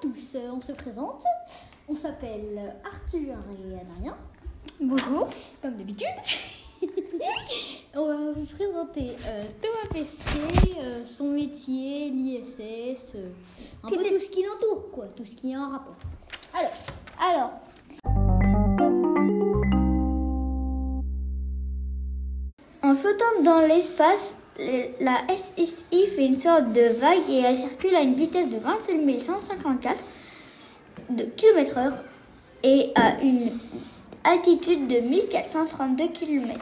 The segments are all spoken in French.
tous, Euh, on se présente. On s'appelle Arthur et Adrien, Bonjour. comme d'habitude. on va vous présenter euh, Thomas Pesquet, euh, son métier, l'ISS, euh, un Tout peu est- tout ce qui l'entoure, quoi, tout ce qui a un rapport. Alors, Alors, en flottant dans l'espace, le- la SSI fait une sorte de vague et elle circule à une vitesse de 27 154 de km/h et à une altitude de 1432 km.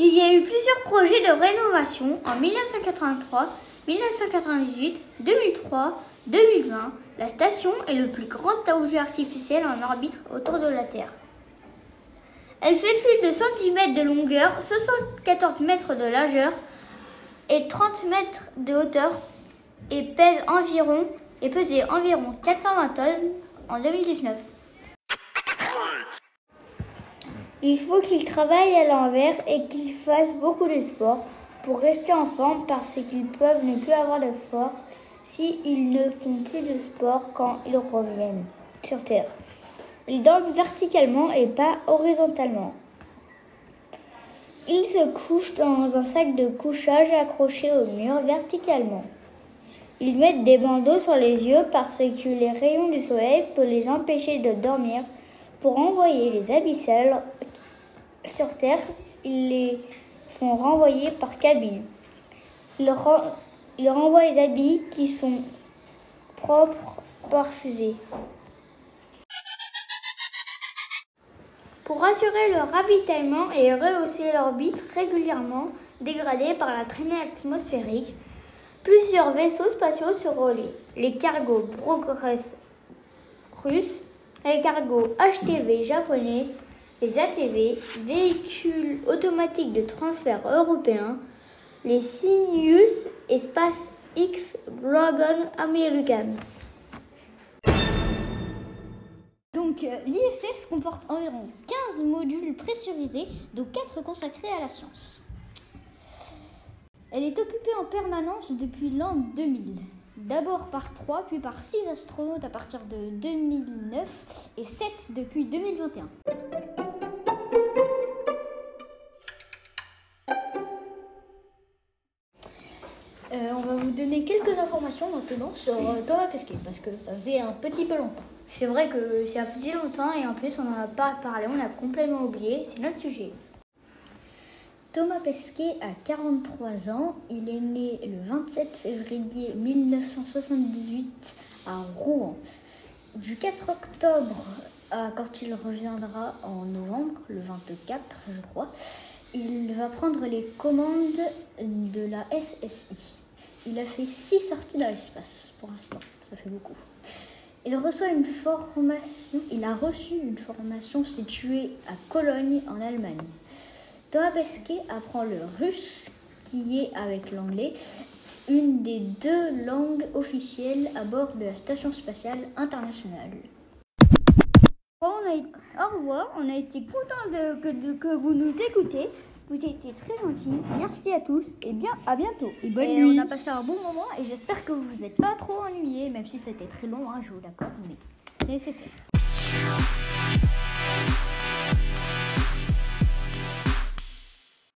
Il y a eu plusieurs projets de rénovation en 1983, 1998, 2003, 2020. La station est le plus grand objet artificiel en orbite autour de la Terre. Elle fait plus de cm de longueur, 74 mètres de largeur et 30 mètres de hauteur et pèse environ et pesait environ 420 tonnes en 2019. Il faut qu'ils travaillent à l'envers et qu'ils fassent beaucoup de sport pour rester en forme parce qu'ils peuvent ne plus avoir de force s'ils ne font plus de sport quand ils reviennent sur Terre. Ils dorment verticalement et pas horizontalement. Ils se couchent dans un sac de couchage accroché au mur verticalement. Ils mettent des bandeaux sur les yeux parce que les rayons du soleil peuvent les empêcher de dormir. Pour envoyer les abyssales sur Terre, ils les font renvoyer par cabine. Ils renvoient les habits qui sont propres par fusée. Pour assurer leur ravitaillement et rehausser l'orbite régulièrement dégradée par la traînée atmosphérique, plusieurs vaisseaux spatiaux se relaient. Les cargos Progress russes, les cargos HTV japonais, les ATV, véhicules automatiques de transfert européens, les Sirius et SpaceX Dragon American. donc euh, l'ISS comporte environ 15 modules pressurisés, dont 4 consacrés à la science. Elle est occupée en permanence depuis l'an 2000. D'abord par 3, puis par 6 astronautes à partir de 2009 et 7 depuis 2021. Euh, on va vous donner quelques informations maintenant sur euh, Thomas Pesquet parce que ça faisait un petit peu longtemps. C'est vrai que ça fait longtemps et en plus on n'en a pas parlé, on a complètement oublié, c'est notre sujet. Thomas Pesquet a 43 ans. Il est né le 27 février 1978 à Rouen. Du 4 octobre à quand il reviendra en novembre, le 24 je crois, il va prendre les commandes de la SSI. Il a fait 6 sorties dans l'espace pour l'instant, ça fait beaucoup. Il reçoit une formation, il a reçu une formation située à Cologne en Allemagne. Thomas Pesquet apprend le russe, qui est, avec l'anglais, une des deux langues officielles à bord de la Station spatiale internationale. Au revoir, on a été content de- que vous nous écoutez. Vous étiez très gentils. Merci à tous et bien à bientôt. Et bonne nuit. On a passé un bon moment et j'espère que vous vous êtes pas trop ennuyés, même si c'était très long, hein, je vous l'accorde, mais c'est nécessaire.